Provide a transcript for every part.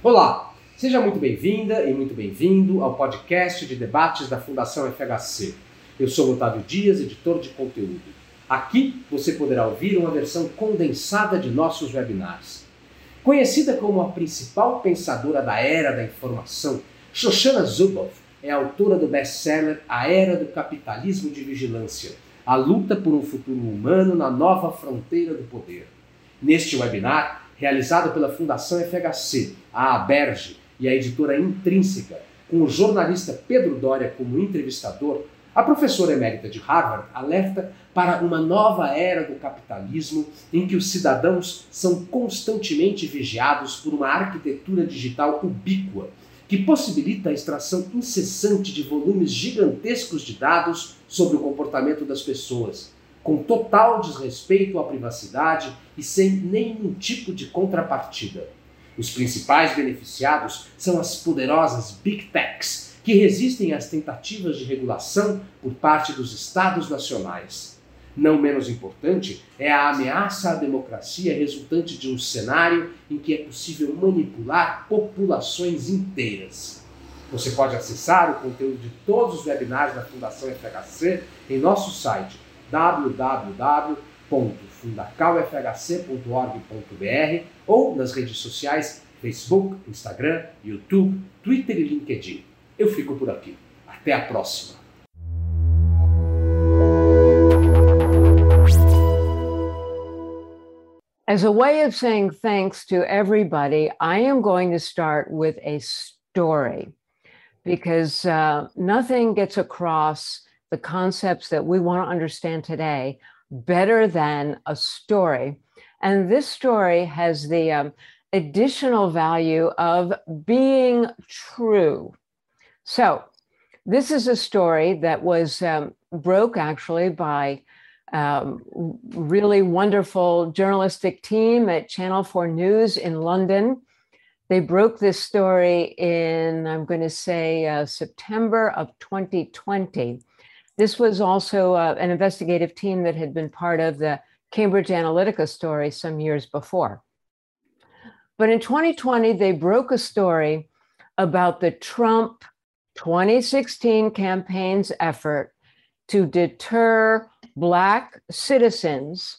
Olá, seja muito bem-vinda e muito bem-vindo ao podcast de debates da Fundação FHC. Eu sou Otávio Dias, editor de conteúdo. Aqui você poderá ouvir uma versão condensada de nossos webinars. Conhecida como a principal pensadora da era da informação, Shoshana Zuboff é autora do best-seller A Era do Capitalismo de Vigilância, a luta por um futuro humano na nova fronteira do poder. Neste webinar, realizado pela Fundação FHC, a Aberge e a editora Intrínseca, com o jornalista Pedro Doria como entrevistador, a professora emérita de Harvard alerta para uma nova era do capitalismo em que os cidadãos são constantemente vigiados por uma arquitetura digital ubíqua que possibilita a extração incessante de volumes gigantescos de dados sobre o comportamento das pessoas, com total desrespeito à privacidade e sem nenhum tipo de contrapartida. Os principais beneficiados são as poderosas Big Techs, que resistem às tentativas de regulação por parte dos Estados nacionais. Não menos importante é a ameaça à democracia resultante de um cenário em que é possível manipular populações inteiras. Você pode acessar o conteúdo de todos os webinars da Fundação FHC em nosso site www.fundacalfhc.org.br ou nas redes sociais Facebook, Instagram, YouTube, Twitter e LinkedIn. Eu fico por aqui. Até a próxima! As a way of saying thanks to everybody, I am going to start with a story because uh, nothing gets across the concepts that we want to understand today better than a story. And this story has the um, additional value of being true. So, this is a story that was um, broke actually by um, really wonderful journalistic team at Channel 4 News in London. They broke this story in, I'm going to say, uh, September of 2020. This was also uh, an investigative team that had been part of the Cambridge Analytica story some years before. But in 2020, they broke a story about the Trump 2016 campaign's effort to deter Black citizens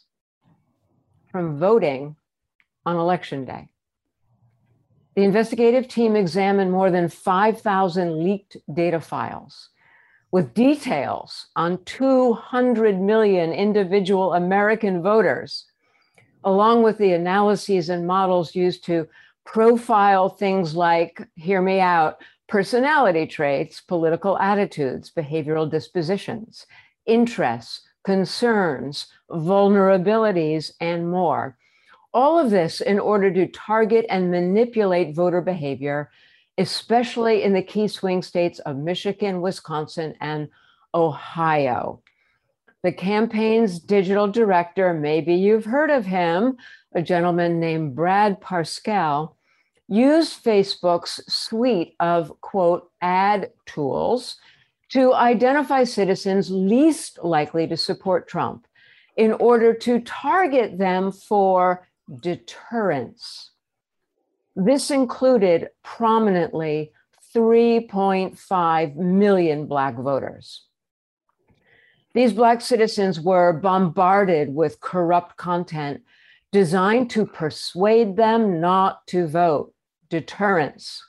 from voting on election day. The investigative team examined more than 5,000 leaked data files with details on 200 million individual American voters, along with the analyses and models used to profile things like, hear me out, personality traits, political attitudes, behavioral dispositions, interests, concerns, vulnerabilities, and more. All of this in order to target and manipulate voter behavior, especially in the key swing states of Michigan, Wisconsin, and Ohio. The campaign's digital director, maybe you've heard of him, a gentleman named Brad Parscale, used Facebook's suite of quote ad tools to identify citizens least likely to support Trump in order to target them for deterrence. This included prominently 3.5 million Black voters. These Black citizens were bombarded with corrupt content designed to persuade them not to vote, deterrence.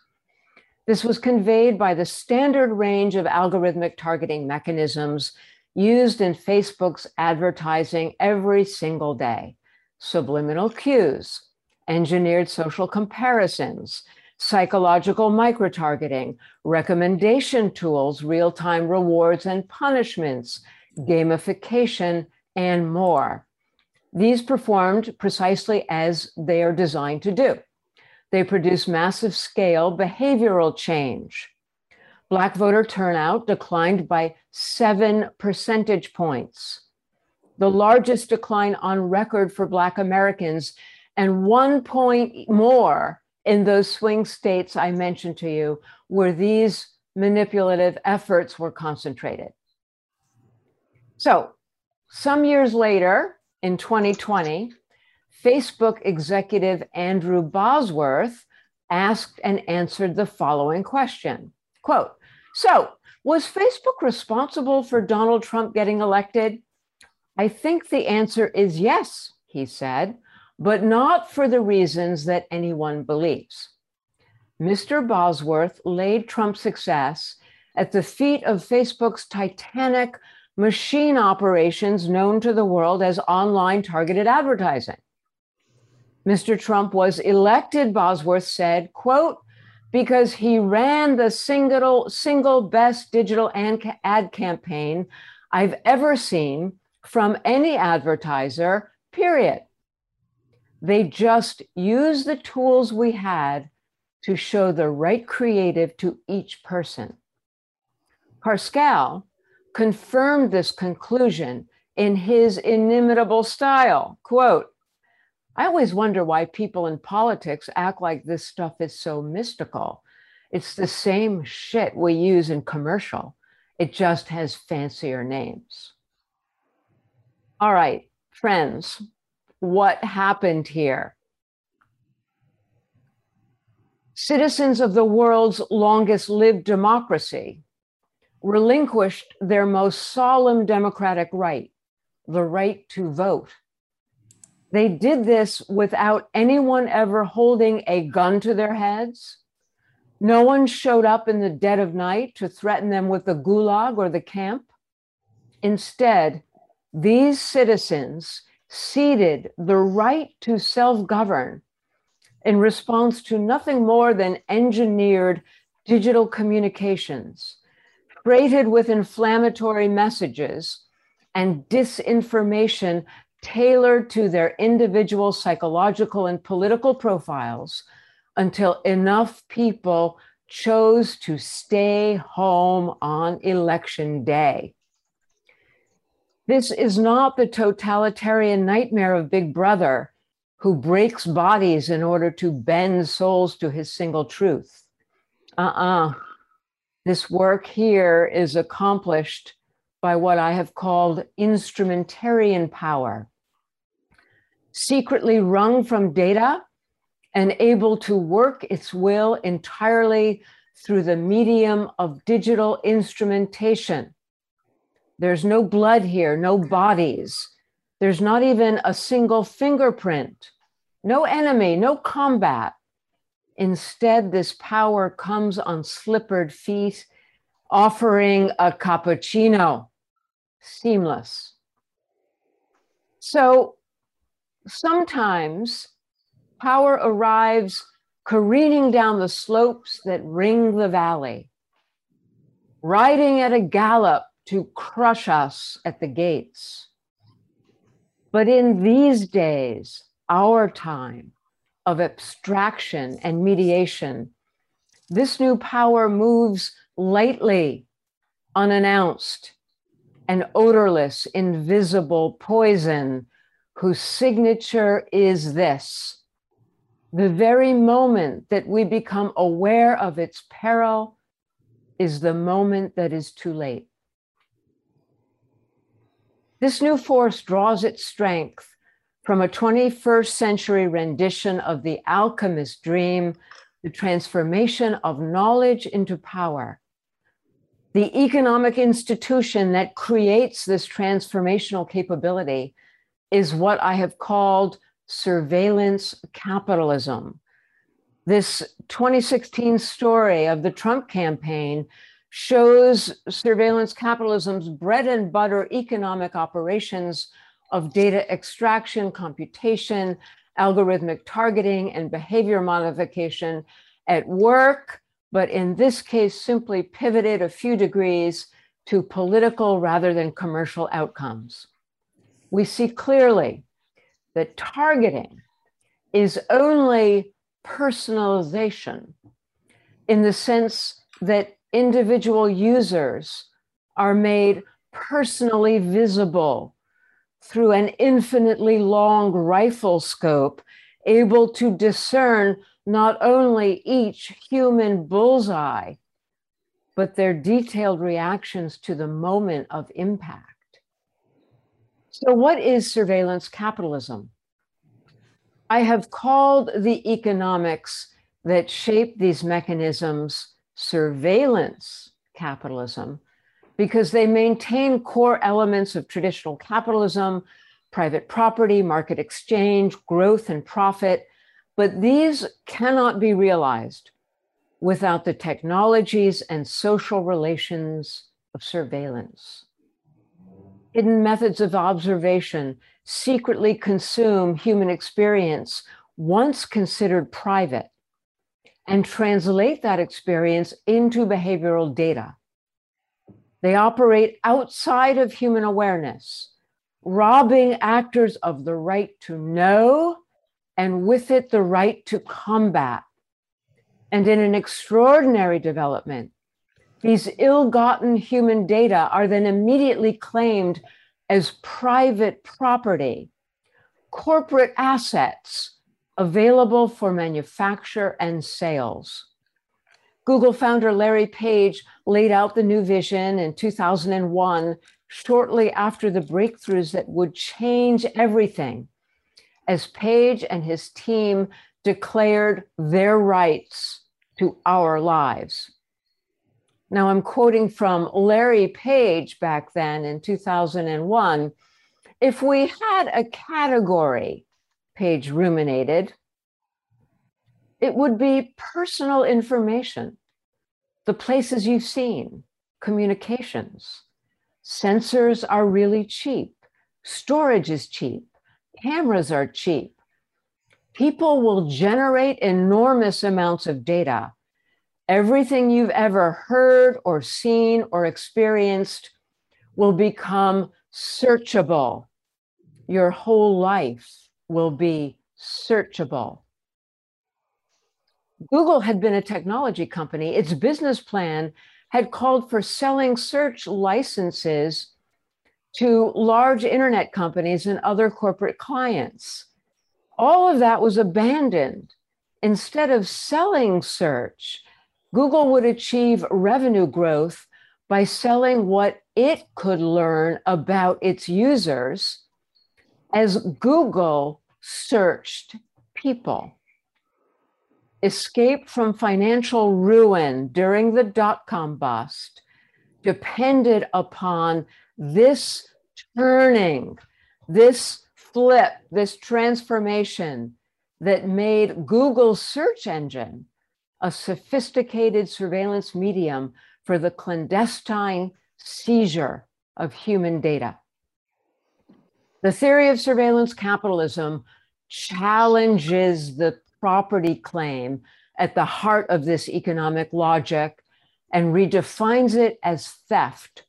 This was conveyed by the standard range of algorithmic targeting mechanisms used in Facebook's advertising every single day subliminal cues, engineered social comparisons, psychological microtargeting, recommendation tools, real time rewards and punishments, gamification, and more. These performed precisely as they are designed to do. They produce massive scale behavioral change. Black voter turnout declined by seven percentage points, the largest decline on record for Black Americans, and one point more in those swing states I mentioned to you, where these manipulative efforts were concentrated. So, some years later, in 2020, Facebook executive Andrew Bosworth asked and answered the following question quote so was facebook responsible for donald trump getting elected i think the answer is yes he said but not for the reasons that anyone believes mr bosworth laid trump's success at the feet of facebook's titanic machine operations known to the world as online targeted advertising Mr. Trump was elected, Bosworth said, quote, because he ran the single, single best digital ad campaign I've ever seen from any advertiser, period. They just used the tools we had to show the right creative to each person. Parscale confirmed this conclusion in his inimitable style. Quote, I always wonder why people in politics act like this stuff is so mystical. It's the same shit we use in commercial, it just has fancier names. All right, friends, what happened here? Citizens of the world's longest lived democracy relinquished their most solemn democratic right, the right to vote they did this without anyone ever holding a gun to their heads. No one showed up in the dead of night to threaten them with the gulag or the camp. Instead, these citizens ceded the right to self govern in response to nothing more than engineered digital communications, freighted with inflammatory messages and disinformation tailored to their individual psychological and political profiles until enough people chose to stay home on election day. This is not the totalitarian nightmare of Big Brother who breaks bodies in order to bend souls to his single truth. Uh uh-uh. uh This work here is accomplished by what I have called instrumentarian power, secretly wrung from data and able to work its will entirely through the medium of digital instrumentation. There's no blood here, no bodies. There's not even a single fingerprint, no enemy, no combat. Instead, this power comes on slippered feet, offering a cappuccino. Seamless. So, sometimes power arrives careening down the slopes that ring the valley, riding at a gallop to crush us at the gates. But in these days, our time of abstraction and mediation, this new power moves lightly, unannounced, an odorless, invisible poison whose signature is this the very moment that we become aware of its peril is the moment that is too late. This new force draws its strength from a 21st century rendition of the alchemist dream, the transformation of knowledge into power. The economic institution that creates this transformational capability is what I have called surveillance capitalism. This 2016 story of the Trump campaign shows surveillance capitalism's bread and butter economic operations of data extraction, computation, algorithmic targeting, and behavior modification at work, but in this case, simply pivoted a few degrees to political rather than commercial outcomes. We see clearly that targeting is only personalization in the sense that individual users are made personally visible through an infinitely long rifle scope, able to discern not only each human bullseye, but their detailed reactions to the moment of impact. So, what is surveillance capitalism? I have called the economics that shape these mechanisms surveillance capitalism because they maintain core elements of traditional capitalism, private property, market exchange, growth, and profit. But these cannot be realized without the technologies and social relations of surveillance. Hidden methods of observation secretly consume human experience once considered private and translate that experience into behavioral data. They operate outside of human awareness, robbing actors of the right to know and with it the right to combat. And in an extraordinary development, these ill gotten human data are then immediately claimed as private property, corporate assets available for manufacture and sales. Google founder Larry Page laid out the new vision in 2001, shortly after the breakthroughs that would change everything, as Page and his team declared their rights to our lives. Now, I'm quoting from Larry Page back then in 2001. If we had a category Page ruminated, it would be personal information, the places you've seen, communications. Sensors are really cheap, storage is cheap, cameras are cheap. People will generate enormous amounts of data. Everything you've ever heard or seen or experienced will become searchable. Your whole life will be searchable. Google had been a technology company. Its business plan had called for selling search licenses to large internet companies and other corporate clients. All of that was abandoned. Instead of selling search, Google would achieve revenue growth by selling what it could learn about its users as Google searched people. Escape from financial ruin during the dot com bust depended upon this turning, this flip, this transformation that made Google's search engine a sophisticated surveillance medium for the clandestine seizure of human data. The theory of surveillance capitalism challenges the property claim at the heart of this economic logic and redefines it as theft.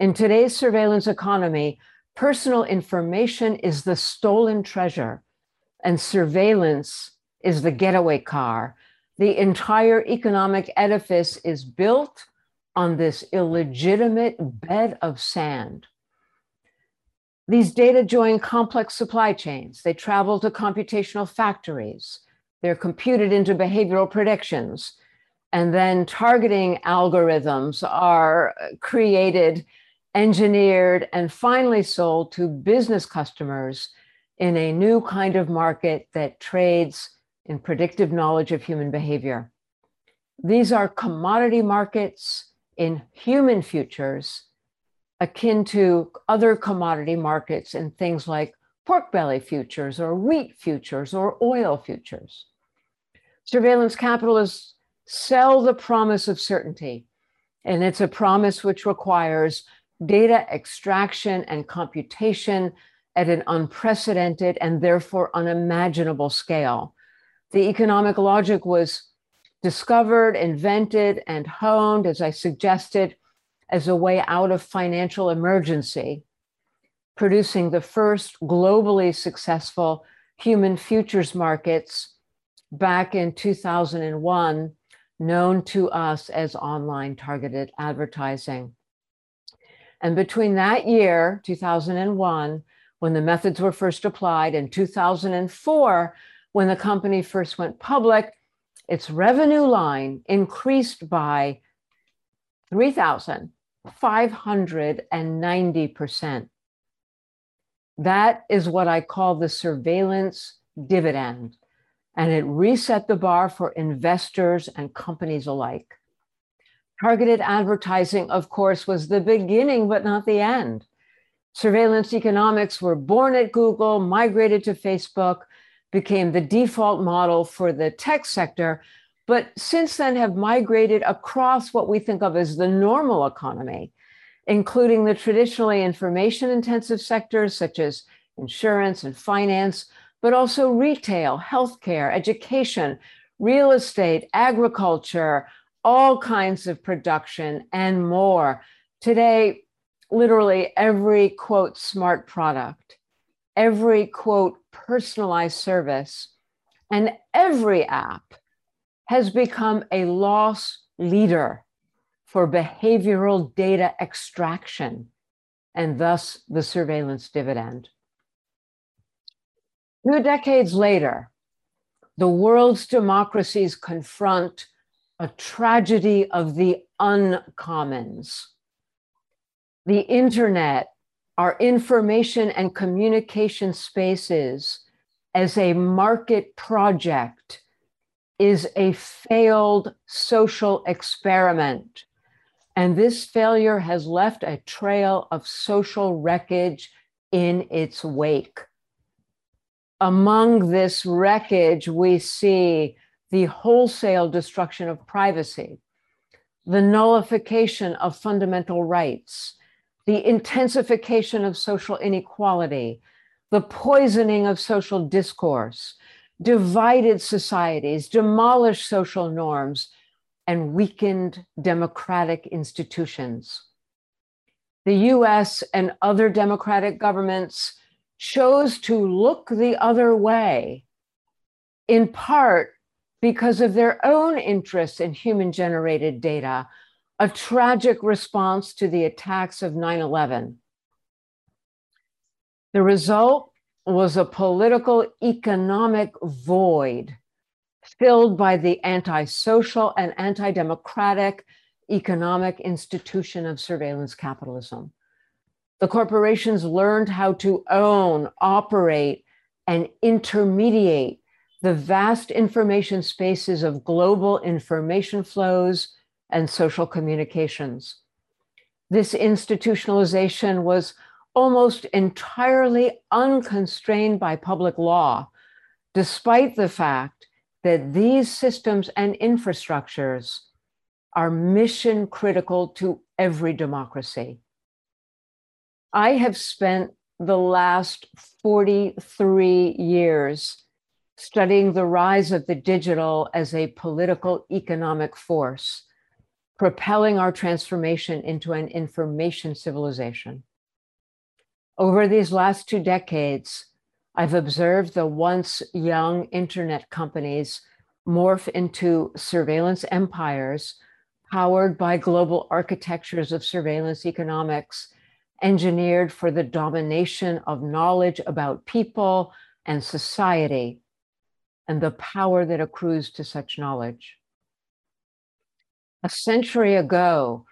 In today's surveillance economy, personal information is the stolen treasure, and surveillance is the getaway car. The entire economic edifice is built on this illegitimate bed of sand. These data join complex supply chains. They travel to computational factories. They're computed into behavioral predictions. And then targeting algorithms are created, engineered, and finally sold to business customers in a new kind of market that trades in predictive knowledge of human behavior. These are commodity markets in human futures akin to other commodity markets in things like pork belly futures or wheat futures or oil futures. Surveillance capitalists sell the promise of certainty, and it's a promise which requires data extraction and computation at an unprecedented and therefore unimaginable scale. The economic logic was discovered, invented, and honed, as I suggested, as a way out of financial emergency, producing the first globally successful human futures markets back in 2001, known to us as online targeted advertising. And between that year, 2001, when the methods were first applied, and 2004, when the company first went public, its revenue line increased by 3,000 590%. That is what I call the surveillance dividend. and it reset the bar for investors and companies alike. Targeted advertising, of course, was the beginning, but not the end. Surveillance economics were born at Google, migrated to Facebook, became the default model for the tech sector, but since then have migrated across what we think of as the normal economy, including the traditionally information intensive sectors such as insurance and finance, but also retail, healthcare, education, real estate, agriculture, all kinds of production, and more. Today, literally every quote smart product, every quote personalized service, and every app has become a loss leader for behavioral data extraction and thus the surveillance dividend. Two decades later, the world's democracies confront a tragedy of the uncommons. The internet, our information and communication spaces as a market project is a failed social experiment. And this failure has left a trail of social wreckage in its wake among this wreckage, we see the wholesale destruction of privacy, the nullification of fundamental rights, the intensification of social inequality, the poisoning of social discourse, divided societies, demolished social norms, and weakened democratic institutions. The US and other democratic governments chose to look the other way, in part because of their own interests in human generated data, a tragic response to the attacks of 9 11. The result was a political economic void filled by the antisocial and anti democratic economic institution of surveillance capitalism. The corporations learned how to own, operate, and intermediate the vast information spaces of global information flows and social communications. This institutionalization was almost entirely unconstrained by public law, despite the fact that these systems and infrastructures are mission critical to every democracy. I have spent the last 43 years studying the rise of the digital as a political economic force, propelling our transformation into an information civilization. Over these last two decades, I've observed the once young internet companies morph into surveillance empires powered by global architectures of surveillance economics engineered for the domination of knowledge about people and society and the power that accrues to such knowledge. A century ago,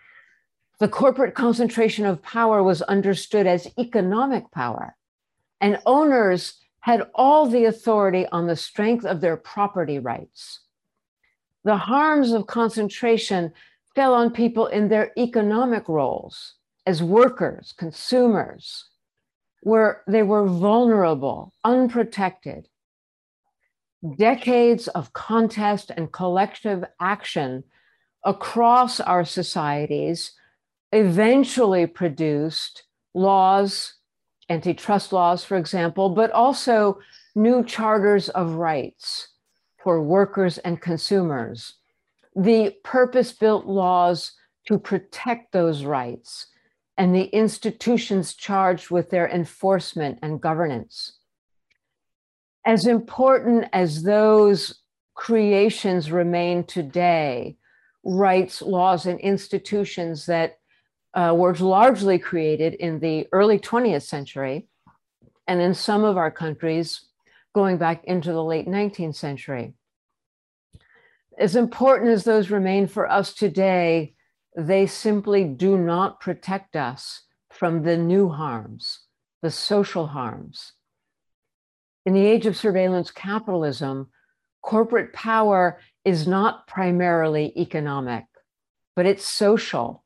the corporate concentration of power was understood as economic power, and owners had all the authority on the strength of their property rights. The harms of concentration fell on people in their economic roles as workers, consumers, where they were vulnerable, unprotected. Decades of contest and collective action across our societies eventually produced laws, antitrust laws, for example, but also new charters of rights for workers and consumers, the purpose built laws to protect those rights and the institutions charged with their enforcement and governance. As important as those creations remain today, rights, laws, and institutions that uh, were largely created in the early 20th century, and in some of our countries going back into the late 19th century. As important as those remain for us today, they simply do not protect us from the new harms, the social harms. In the age of surveillance capitalism, corporate power is not primarily economic, but it's social.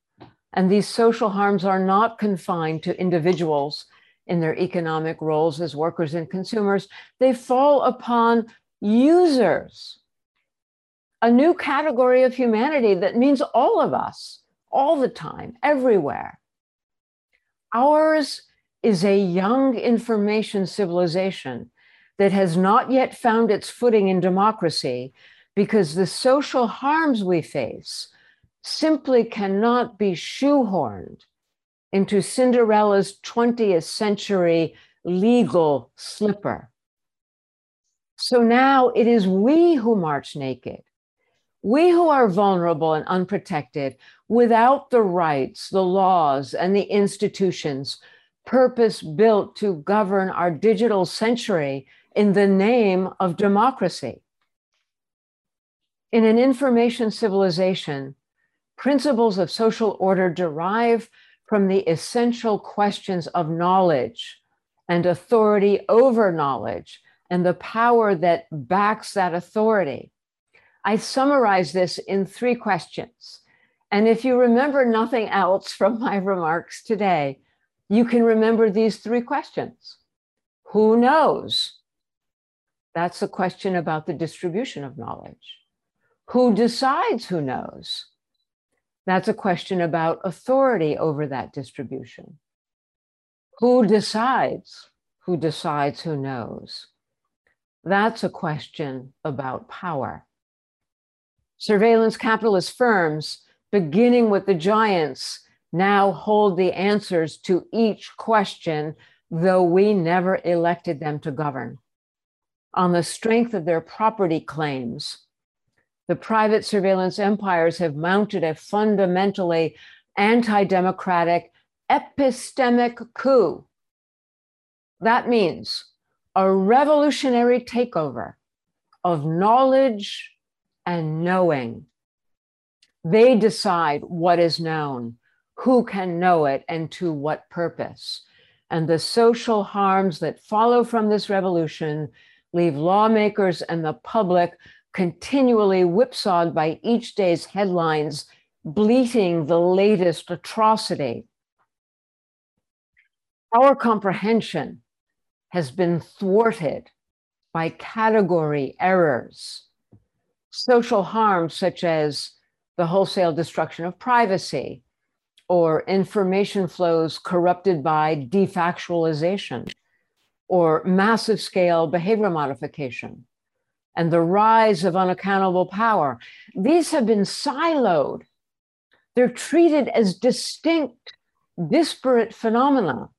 And these social harms are not confined to individuals in their economic roles as workers and consumers. They fall upon users, a new category of humanity that means all of us, all the time, everywhere. Ours is a young information civilization that has not yet found its footing in democracy because the social harms we face simply cannot be shoehorned into Cinderella's 20th century legal slipper. So now it is we who march naked, we who are vulnerable and unprotected without the rights, the laws, and the institutions purpose built to govern our digital century in the name of democracy. In an information civilization, principles of social order derive from the essential questions of knowledge and authority over knowledge and the power that backs that authority. I summarize this in three questions. And if you remember nothing else from my remarks today, you can remember these three questions. Who knows? That's a question about the distribution of knowledge. Who decides who knows? That's a question about authority over that distribution. Who decides? Who decides who knows? That's a question about power. Surveillance capitalist firms, beginning with the giants, now hold the answers to each question, though we never elected them to govern. On the strength of their property claims, the private surveillance empires have mounted a fundamentally anti democratic epistemic coup. That means a revolutionary takeover of knowledge and knowing. They decide what is known, who can know it, and to what purpose. And the social harms that follow from this revolution leave lawmakers and the public continually whipsawed by each day's headlines, bleating the latest atrocity. Our comprehension has been thwarted by category errors, social harms such as the wholesale destruction of privacy or information flows corrupted by defactualization or massive scale behavior modification and the rise of unaccountable power. These have been siloed. They're treated as distinct, disparate phenomena,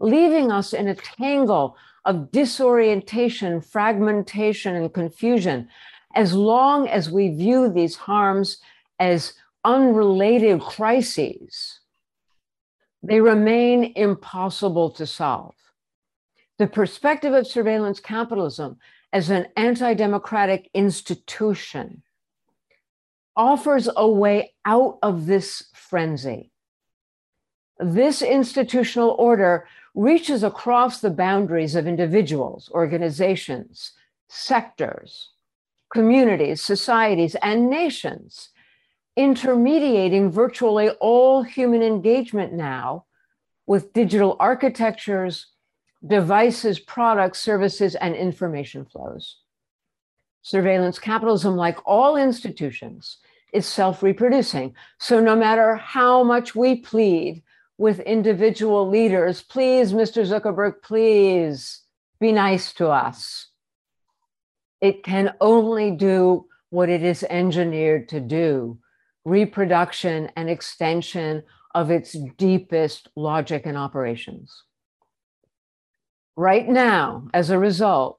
leaving us in a tangle of disorientation, fragmentation, and confusion. As long as we view these harms as unrelated crises, they remain impossible to solve. The perspective of surveillance capitalism as an anti democratic institution offers a way out of this frenzy. This institutional order reaches across the boundaries of individuals, organizations, sectors, communities, societies, and nations, intermediating virtually all human engagement now with digital architectures, devices, products, services, and information flows. Surveillance capitalism, like all institutions, is self reproducing. So, no matter how much we plead with individual leaders, please, Mr. Zuckerberg, please be nice to us, it can only do what it is engineered to do reproduction and extension of its deepest logic and operations. Right now, as a result,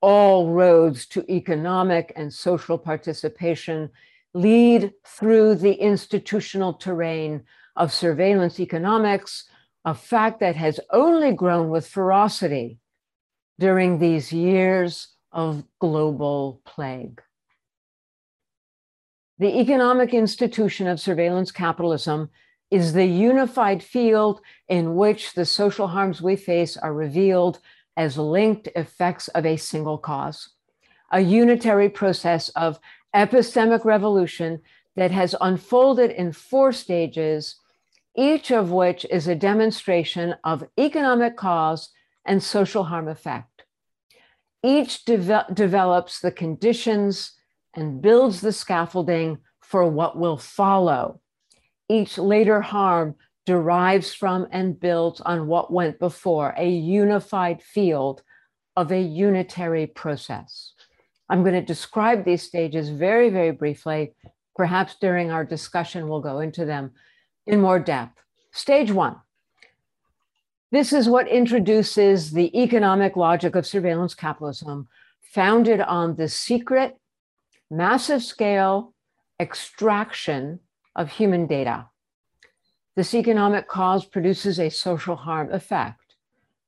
all roads to economic and social participation lead through the institutional terrain of surveillance economics, a fact that has only grown with ferocity during these years of global plague. The economic institution of surveillance capitalism is the unified field in which the social harms we face are revealed as linked effects of a single cause, a unitary process of epistemic revolution that has unfolded in four stages, each of which is a demonstration of economic cause and social harm effect. Each de- develops the conditions and builds the scaffolding for what will follow. Each later harm derives from and builds on what went before, a unified field of a unitary process. I'm going to describe these stages very, very briefly. Perhaps during our discussion, we'll go into them in more depth. Stage one. This is what introduces the economic logic of surveillance capitalism, founded on the secret, massive scale extraction of human data. This economic cause produces a social harm effect.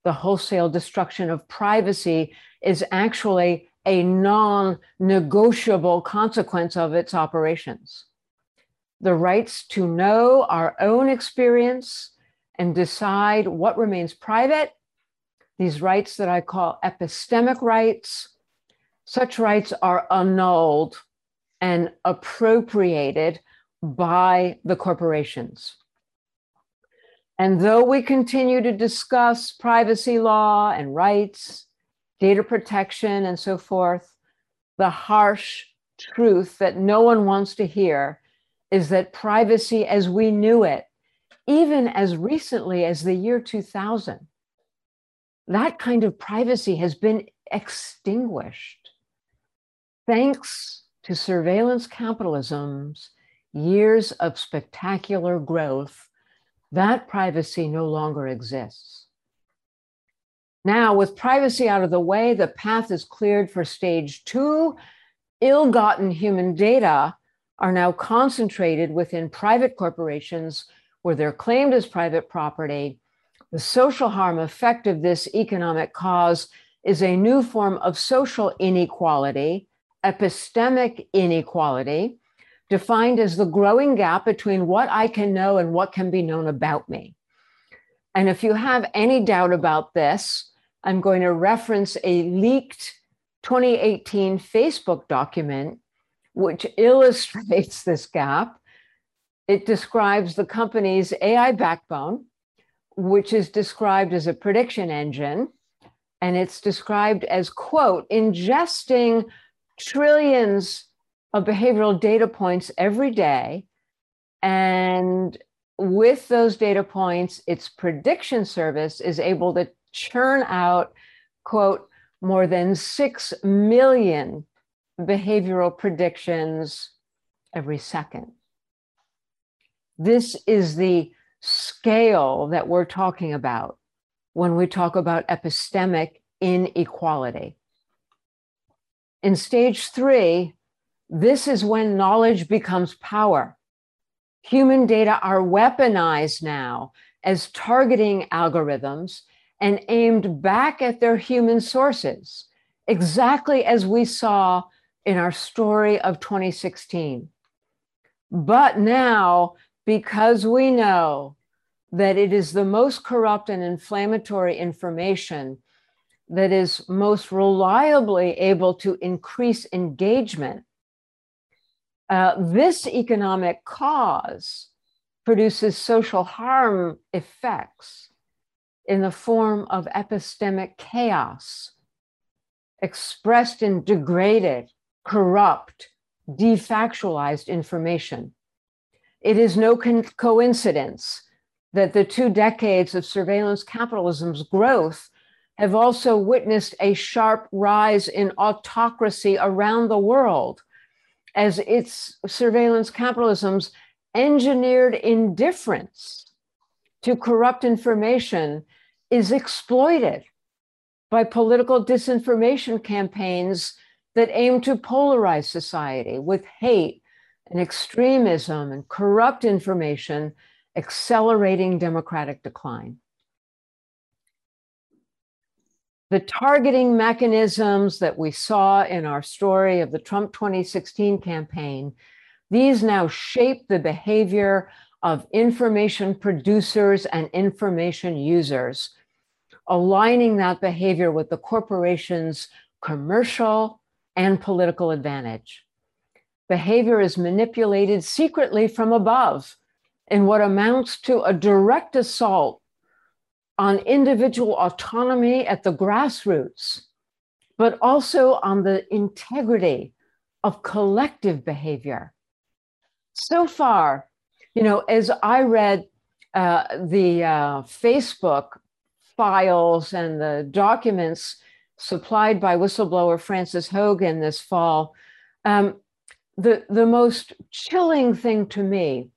The wholesale destruction of privacy is actually a non negotiable consequence of its operations. The rights to know our own experience and decide what remains private, these rights that I call epistemic rights, such rights are annulled and appropriated by the corporations. And though we continue to discuss privacy law and rights, data protection, and so forth, the harsh truth that no one wants to hear is that privacy as we knew it, even as recently as the year 2000, that kind of privacy has been extinguished. Thanks to surveillance capitalism's years of spectacular growth, that privacy no longer exists. Now, with privacy out of the way, the path is cleared for stage two. Ill gotten human data are now concentrated within private corporations where they're claimed as private property. The social harm effect of this economic cause is a new form of social inequality, epistemic inequality, defined as the growing gap between what I can know and what can be known about me. And if you have any doubt about this, I'm going to reference a leaked 2018 Facebook document which illustrates this gap. It describes the company's AI backbone, which is described as a prediction engine. And it's described as, quote, ingesting trillions of behavioral data points every day. And with those data points, its prediction service is able to churn out, quote, more than 6 million behavioral predictions every second. This is the scale that we're talking about when we talk about epistemic inequality. In stage three, this is when knowledge becomes power. Human data are weaponized now as targeting algorithms and aimed back at their human sources, exactly as we saw in our story of 2016. But now, because we know that it is the most corrupt and inflammatory information that is most reliably able to increase engagement, uh, this economic cause produces social harm effects in the form of epistemic chaos, expressed in degraded, corrupt, defactualized information. It is no con- coincidence that the two decades of surveillance capitalism's growth have also witnessed a sharp rise in autocracy around the world as its surveillance capitalism's engineered indifference to corrupt information is exploited by political disinformation campaigns that aim to polarize society with hate and extremism and corrupt information, accelerating democratic decline. The targeting mechanisms that we saw in our story of the Trump 2016 campaign, these now shape the behavior of information producers and information users, aligning that behavior with the corporation's commercial, and political advantage. Behavior is manipulated secretly from above in what amounts to a direct assault on individual autonomy at the grassroots, but also on the integrity of collective behavior. So far, you know, as I read uh, the uh, Facebook files and the documents supplied by whistleblower Frances Haugen this fall, um, the, the most chilling thing to me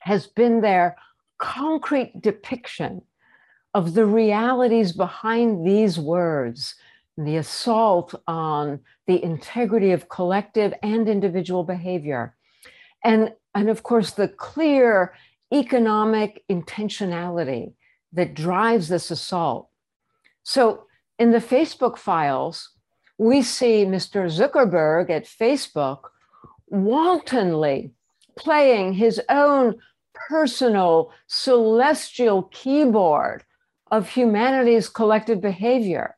has been their concrete depiction of the realities behind these words, the assault on the integrity of collective and individual behavior. And, and of course, the clear economic intentionality that drives this assault. So, in the Facebook files, we see Mr. Zuckerberg at Facebook wantonly playing his own personal celestial keyboard of humanity's collective behavior,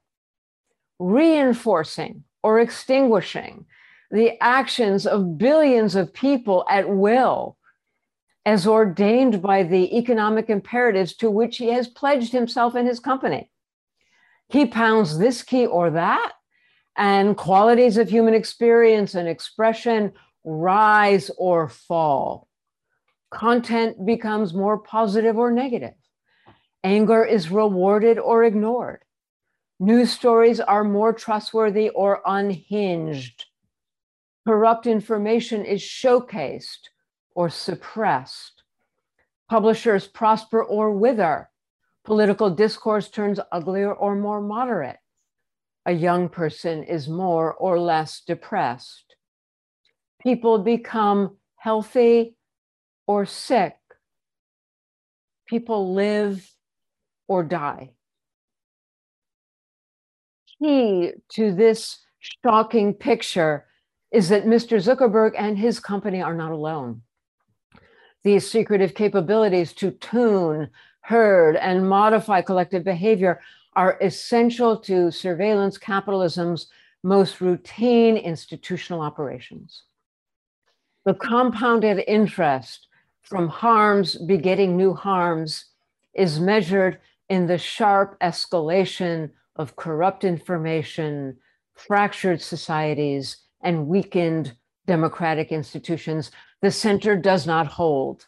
reinforcing or extinguishing the actions of billions of people at will, as ordained by the economic imperatives to which he has pledged himself and his company. He pounds this key or that, and qualities of human experience and expression rise or fall. Content becomes more positive or negative. Anger is rewarded or ignored. News stories are more trustworthy or unhinged. Corrupt information is showcased or suppressed. Publishers prosper or wither. Political discourse turns uglier or more moderate. A young person is more or less depressed. People become healthy or sick. People live or die. Key to this shocking picture is that Mr. Zuckerberg and his company are not alone. These secretive capabilities to tune, herd, and modify collective behavior are essential to surveillance capitalism's most routine institutional operations. The compounded interest from harms begetting new harms is measured in the sharp escalation of corrupt information, fractured societies, and weakened democratic institutions, the center does not hold.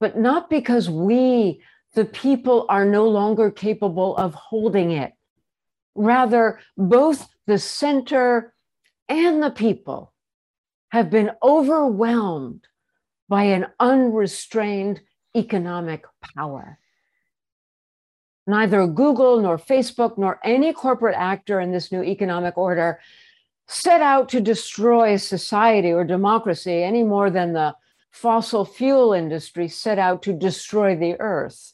But not because we, the people, are no longer capable of holding it. Rather, both the center and the people have been overwhelmed by an unrestrained economic power. Neither Google nor Facebook nor any corporate actor in this new economic order set out to destroy society or democracy any more than the fossil fuel industry set out to destroy the earth.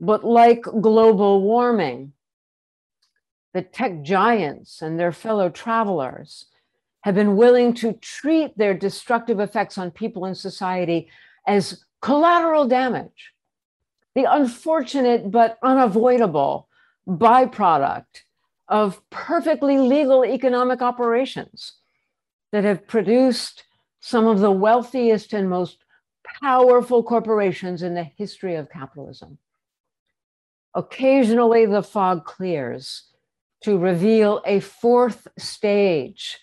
But like global warming, the tech giants and their fellow travelers have been willing to treat their destructive effects on people and society as collateral damage the unfortunate but unavoidable byproduct of perfectly legal economic operations that have produced some of the wealthiest and most powerful corporations in the history of capitalism. Occasionally, the fog clears to reveal a fourth stage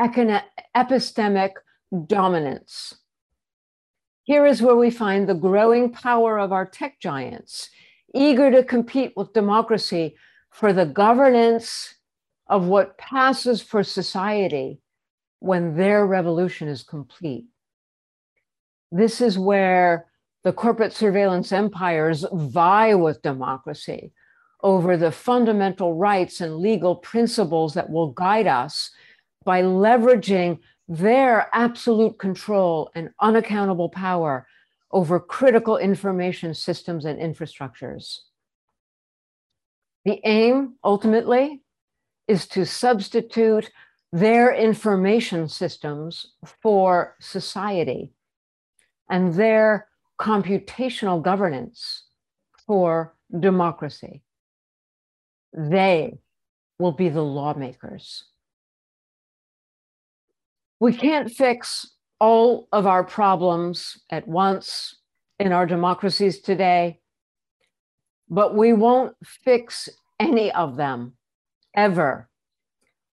epistemic dominance here is where we find the growing power of our tech giants, eager to compete with democracy for the governance of what passes for society when their revolution is complete. This is where the corporate surveillance empires vie with democracy over the fundamental rights and legal principles that will guide us by leveraging their absolute control and unaccountable power over critical information systems and infrastructures. The aim, ultimately, is to substitute their information systems for society and their computational governance for democracy. They will be the lawmakers We can't fix all of our problems at once in our democracies today, but we won't fix any of them ever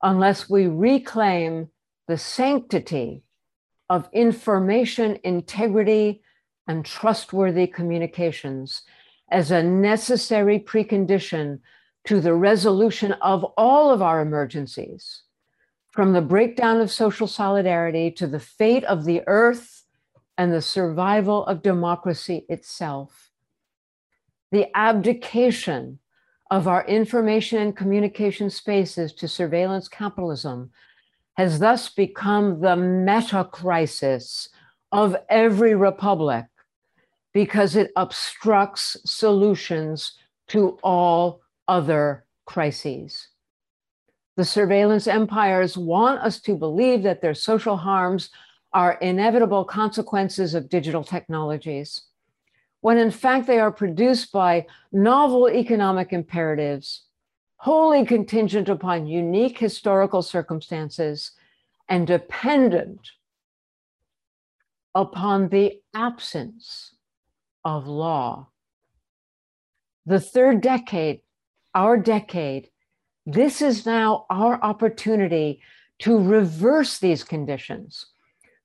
unless we reclaim the sanctity of information integrity and trustworthy communications as a necessary precondition to the resolution of all of our emergencies, from the breakdown of social solidarity to the fate of the earth and the survival of democracy itself. The abdication of our information and communication spaces to surveillance capitalism has thus become the meta crisis of every republic because it obstructs solutions to all other crises. The surveillance empires want us to believe that their social harms are inevitable consequences of digital technologies, when in fact they are produced by novel economic imperatives, wholly contingent upon unique historical circumstances and dependent upon the absence of law. The third decade, our decade, this is now our opportunity to reverse these conditions.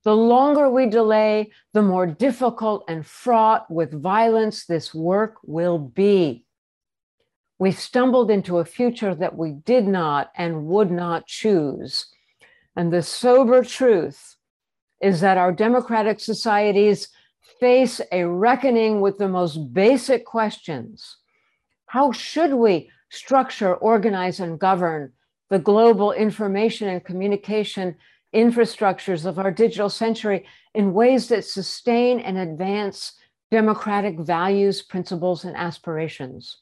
The longer we delay, the more difficult and fraught with violence this work will be. We've stumbled into a future that we did not and would not choose. And the sober truth is that our democratic societies face a reckoning with the most basic questions. How should we structure, organize, and govern the global information and communication infrastructures of our digital century in ways that sustain and advance democratic values, principles, and aspirations?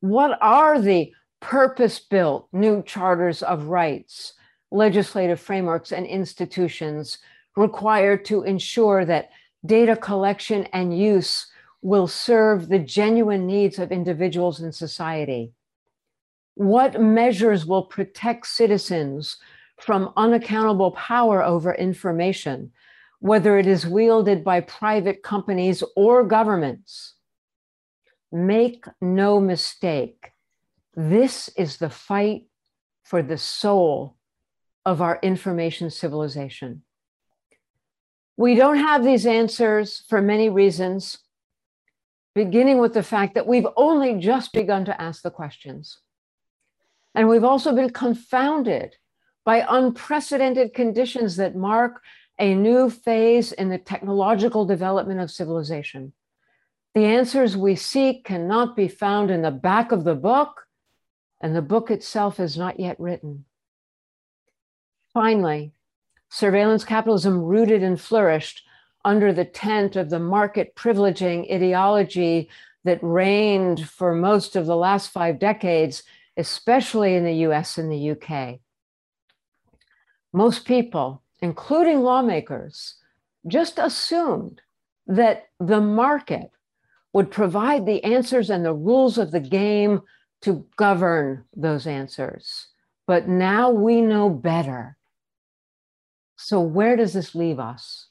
What are the purpose built new charters of rights, legislative frameworks, and institutions required to ensure that data collection and use will serve the genuine needs of individuals in society? What measures will protect citizens from unaccountable power over information, whether it is wielded by private companies or governments? Make no mistake, this is the fight for the soul of our information civilization. We don't have these answers for many reasons, beginning with the fact that we've only just begun to ask the questions. And we've also been confounded by unprecedented conditions that mark a new phase in the technological development of civilization. The answers we seek cannot be found in the back of the book, and the book itself is not yet written. Finally, surveillance capitalism rooted and flourished under the tent of the market privileging ideology that reigned for most of the last five decades, especially in the US and the UK. Most people, including lawmakers, just assumed that the market would provide the answers and the rules of the game to govern those answers. But now we know better. So, where does this leave us?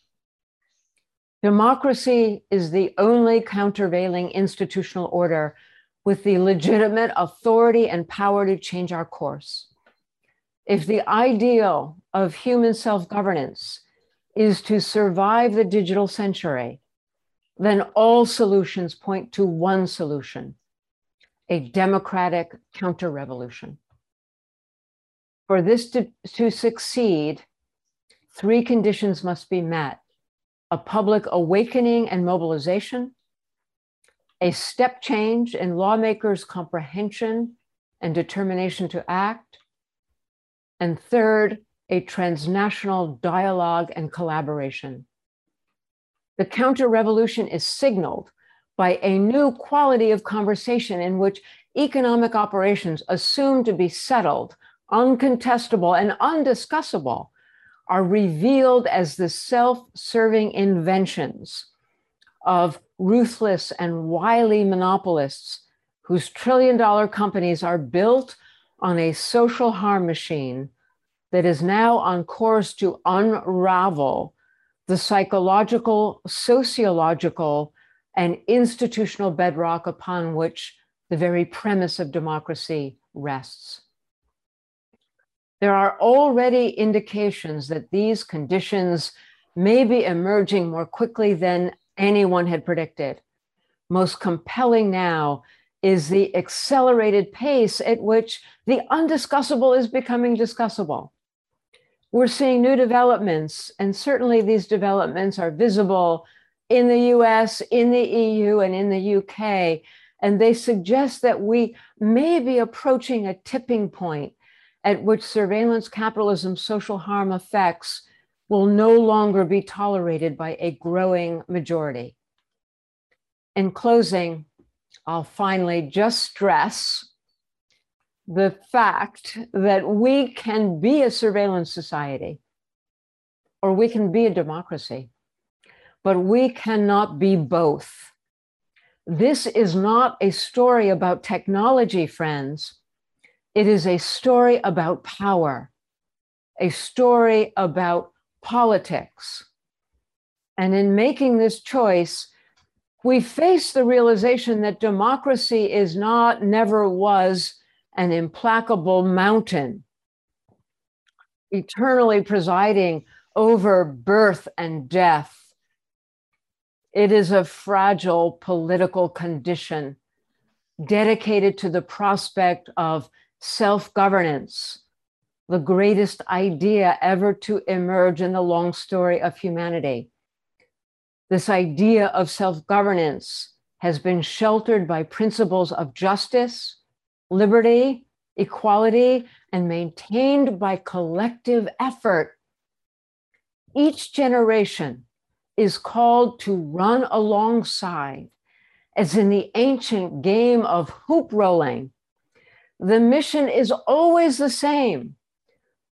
Democracy is the only countervailing institutional order with the legitimate authority and power to change our course. If the ideal of human self governance is to survive the digital century, then all solutions point to one solution a democratic counter revolution. For this to, to succeed, three conditions must be met a public awakening and mobilization, a step change in lawmakers' comprehension and determination to act, and third, a transnational dialogue and collaboration. The counter revolution is signaled by a new quality of conversation in which economic operations assumed to be settled, uncontestable, and undiscussable are revealed as the self serving inventions of ruthless and wily monopolists whose trillion dollar companies are built on a social harm machine that is now on course to unravel the psychological, sociological, and institutional bedrock upon which the very premise of democracy rests. There are already indications that these conditions may be emerging more quickly than anyone had predicted. Most compelling now is the accelerated pace at which the undiscussable is becoming discussable. We're seeing new developments, and certainly these developments are visible in the US, in the EU, and in the UK. And they suggest that we may be approaching a tipping point at which surveillance capitalism's social harm effects will no longer be tolerated by a growing majority. In closing, I'll finally just stress the fact that we can be a surveillance society or we can be a democracy, but we cannot be both. This is not a story about technology, friends. It is a story about power, a story about politics. And in making this choice, we face the realization that democracy is not, never was, an implacable mountain, eternally presiding over birth and death. It is a fragile political condition dedicated to the prospect of self governance, the greatest idea ever to emerge in the long story of humanity. This idea of self governance has been sheltered by principles of justice, liberty, equality, and maintained by collective effort. Each generation is called to run alongside, as in the ancient game of hoop rolling. The mission is always the same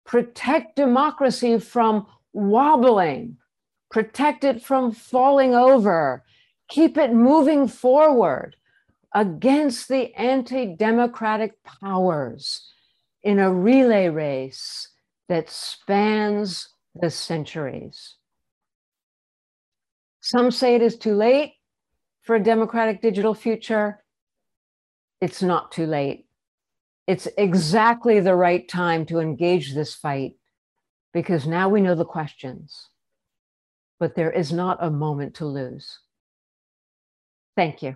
protect democracy from wobbling protect it from falling over, keep it moving forward against the anti democratic powers in a relay race that spans the centuries. Some say it is too late for a democratic digital future. It's not too late. It's exactly the right time to engage this fight because now we know the questions but there is not a moment to lose. Thank you.